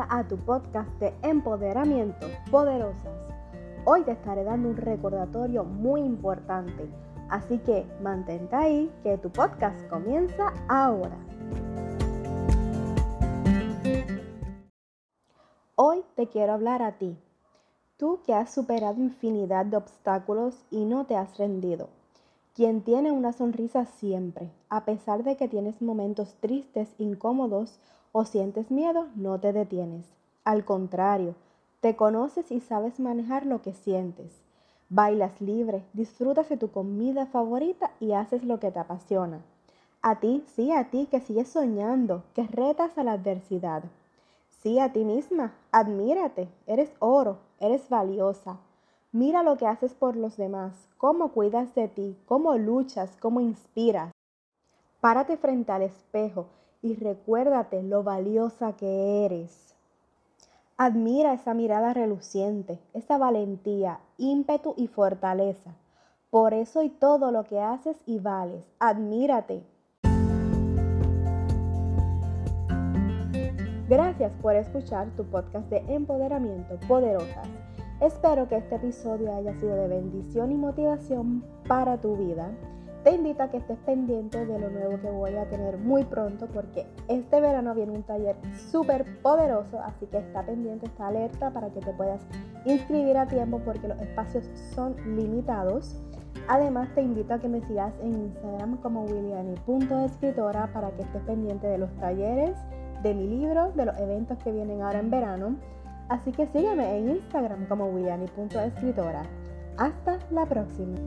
a tu podcast de empoderamiento poderosas. Hoy te estaré dando un recordatorio muy importante, así que mantente ahí que tu podcast comienza ahora. Hoy te quiero hablar a ti, tú que has superado infinidad de obstáculos y no te has rendido quien tiene una sonrisa siempre, a pesar de que tienes momentos tristes, incómodos o sientes miedo, no te detienes. Al contrario, te conoces y sabes manejar lo que sientes. Bailas libre, disfrutas de tu comida favorita y haces lo que te apasiona. A ti, sí, a ti que sigues soñando, que retas a la adversidad. Sí, a ti misma, admírate, eres oro, eres valiosa. Mira lo que haces por los demás, cómo cuidas de ti, cómo luchas, cómo inspiras. Párate frente al espejo y recuérdate lo valiosa que eres. Admira esa mirada reluciente, esa valentía, ímpetu y fortaleza. Por eso y todo lo que haces y vales. Admírate. Gracias por escuchar tu podcast de empoderamiento poderosas. Espero que este episodio haya sido de bendición y motivación para tu vida. Te invito a que estés pendiente de lo nuevo que voy a tener muy pronto porque este verano viene un taller súper poderoso, así que está pendiente, está alerta para que te puedas inscribir a tiempo porque los espacios son limitados. Además te invito a que me sigas en Instagram como williani.escritora para que estés pendiente de los talleres, de mi libro, de los eventos que vienen ahora en verano Así que sígueme en Instagram como williani.escritora. Hasta la próxima.